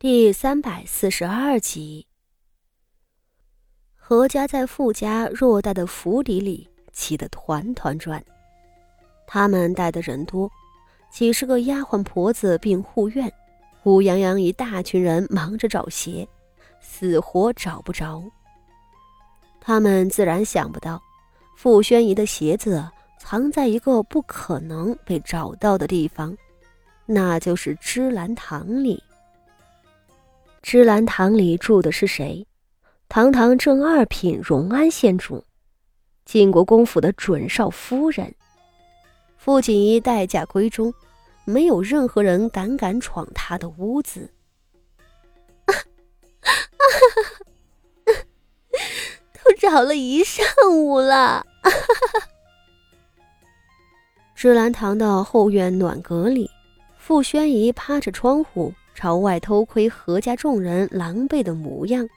第三百四十二集，何家在傅家偌大的府邸里气得团团转。他们带的人多，几十个丫鬟婆子并护院，乌泱泱一大群人忙着找鞋，死活找不着。他们自然想不到，傅宣仪的鞋子藏在一个不可能被找到的地方，那就是芝兰堂里。芝兰堂里住的是谁？堂堂正二品荣安县主，晋国公府的准少夫人。傅锦衣待嫁闺中，没有任何人胆敢闯她的屋子。都找了一上午了。芝兰堂的后院暖阁里，傅宣仪趴着窗户。朝外偷窥何家众人狼狈的模样，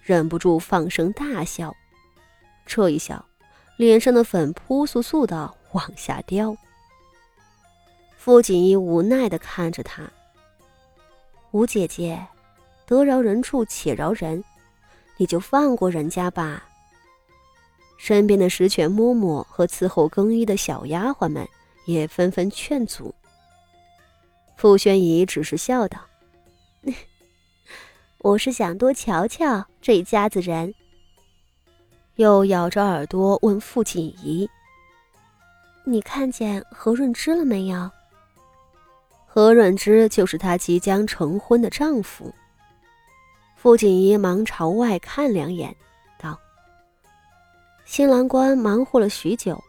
忍不住放声大笑。这一笑，脸上的粉扑簌簌的往下掉。傅锦衣无奈的看着他：“吴姐姐，得饶人处且饶人，你就放过人家吧。”身边的十全嬷嬷和伺候更衣的小丫鬟们也纷纷劝阻。傅宣仪只是笑道。我是想多瞧瞧这一家子人。又咬着耳朵问傅锦仪：“你看见何润之了没有？”何润之就是她即将成婚的丈夫。傅锦仪忙朝外看两眼，道：“新郎官忙活了许久，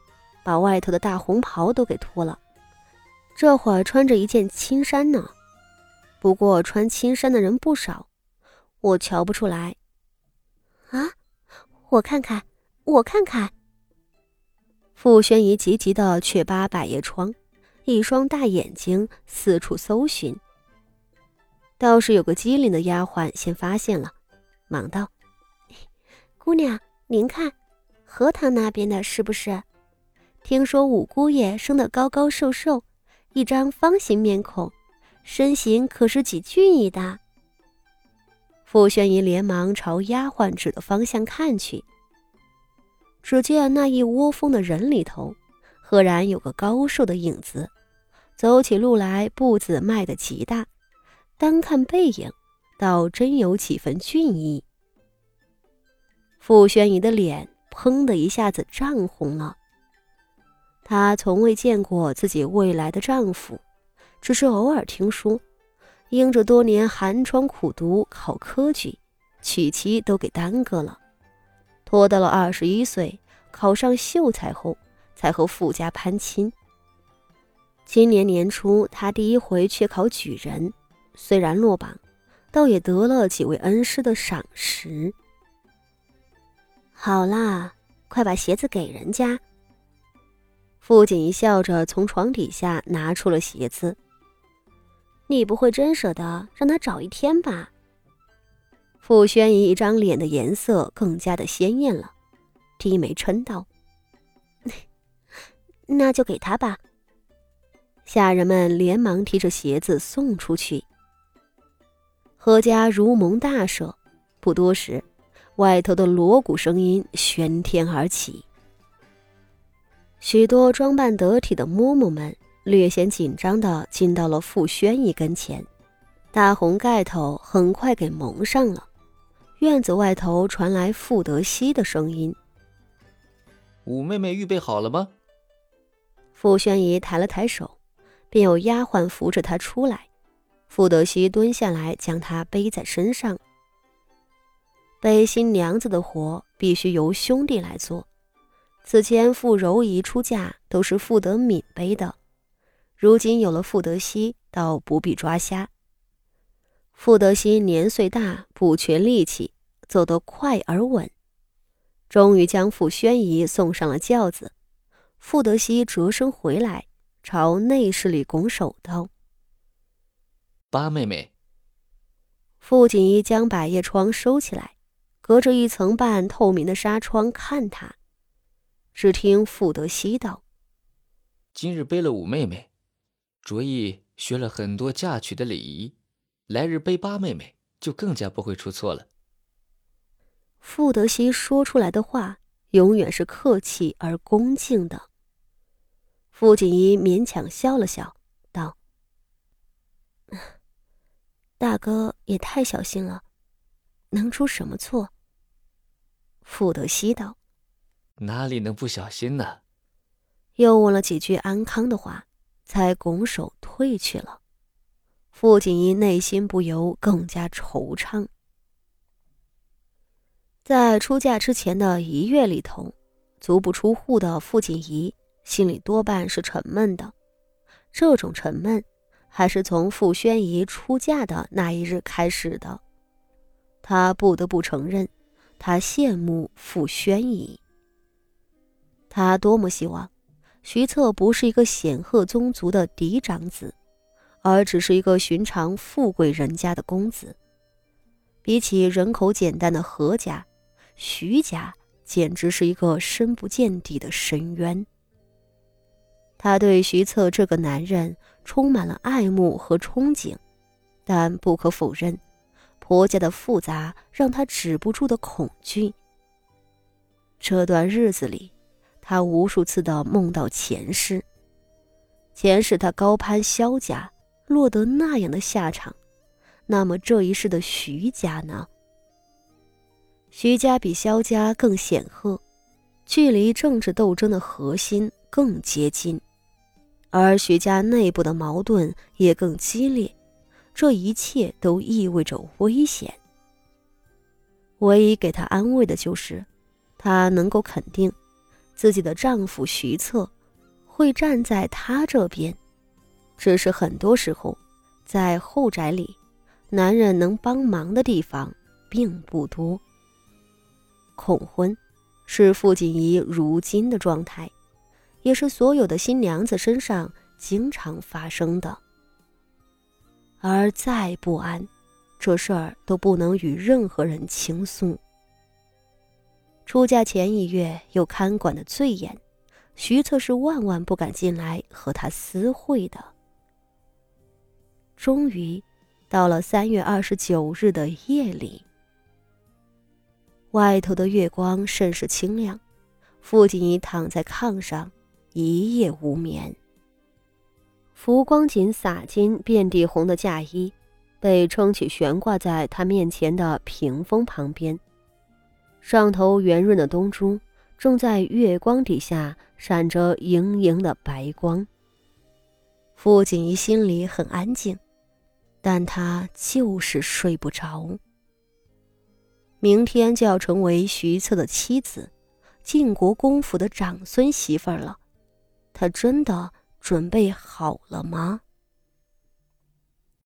把外头的大红袍都给脱了，这会儿穿着一件青衫呢。”不过穿青衫的人不少，我瞧不出来。啊，我看看，我看看。傅宣仪急急的去扒百叶窗，一双大眼睛四处搜寻。倒是有个机灵的丫鬟先发现了，忙道：“ 姑娘，您看，荷塘那边的是不是？听说五姑爷生得高高瘦瘦，一张方形面孔。”身形可是极俊逸的。傅宣仪连忙朝丫鬟指的方向看去，只见那一窝蜂的人里头，赫然有个高瘦的影子，走起路来步子迈得极大，单看背影，倒真有几分俊逸。傅宣仪的脸砰的一下子涨红了，她从未见过自己未来的丈夫。只是偶尔听说，因着多年寒窗苦读考科举，娶妻都给耽搁了，拖到了二十一岁考上秀才后，才和傅家攀亲。今年年初，他第一回去考举人，虽然落榜，倒也得了几位恩师的赏识。好啦，快把鞋子给人家。傅锦一笑着从床底下拿出了鞋子。你不会真舍得让他找一天吧？傅宣仪一张脸的颜色更加的鲜艳了，低眉嗔道：“那就给他吧。”下人们连忙提着鞋子送出去。何家如蒙大赦，不多时，外头的锣鼓声音喧天而起，许多装扮得体的嬷嬷们。略显紧张的进到了傅宣仪跟前，大红盖头很快给蒙上了。院子外头传来傅德熙的声音：“五妹妹预备好了吗？”傅宣仪抬了抬手，便有丫鬟扶着她出来。傅德熙蹲下来，将她背在身上。背新娘子的活必须由兄弟来做，此前傅柔仪出嫁都是傅德敏背的。如今有了傅德熙，倒不必抓瞎。傅德熙年岁大，不缺力气，走得快而稳，终于将傅宣仪送上了轿子。傅德熙折身回来，朝内室里拱手道：“八妹妹。”傅锦衣将百叶窗收起来，隔着一层半透明的纱窗看他。只听傅德熙道：“今日背了五妹妹。”卓毅学了很多嫁娶的礼仪，来日背八妹妹，就更加不会出错了。傅德熙说出来的话，永远是客气而恭敬的。傅锦衣勉强笑了笑，道：“大哥也太小心了，能出什么错？”傅德熙道：“哪里能不小心呢？”又问了几句安康的话，才拱手退去了。傅锦衣内心不由更加惆怅。在出嫁之前的一月里头，足不出户的傅锦仪心里多半是沉闷的。这种沉闷，还是从傅宣仪出嫁的那一日开始的。他不得不承认，他羡慕傅宣仪。他多么希望，徐策不是一个显赫宗族的嫡长子。而只是一个寻常富贵人家的公子，比起人口简单的何家，徐家简直是一个深不见底的深渊。他对徐策这个男人充满了爱慕和憧憬，但不可否认，婆家的复杂让他止不住的恐惧。这段日子里，他无数次的梦到前世，前世他高攀萧家。落得那样的下场，那么这一世的徐家呢？徐家比萧家更显赫，距离政治斗争的核心更接近，而徐家内部的矛盾也更激烈，这一切都意味着危险。唯一给他安慰的就是，他能够肯定，自己的丈夫徐策会站在她这边。只是很多时候，在后宅里，男人能帮忙的地方并不多。恐婚，是傅锦仪如今的状态，也是所有的新娘子身上经常发生的。而再不安，这事儿都不能与任何人倾诉。出嫁前一月，又看管的最严，徐策是万万不敢进来和他私会的。终于，到了三月二十九日的夜里，外头的月光甚是清亮。傅锦衣躺在炕上，一夜无眠。浮光锦洒金、遍地红的嫁衣，被撑起悬挂在他面前的屏风旁边，上头圆润的东珠正在月光底下闪着莹莹的白光。傅锦衣心里很安静。但他就是睡不着。明天就要成为徐策的妻子，晋国公府的长孙媳妇儿了，他真的准备好了吗？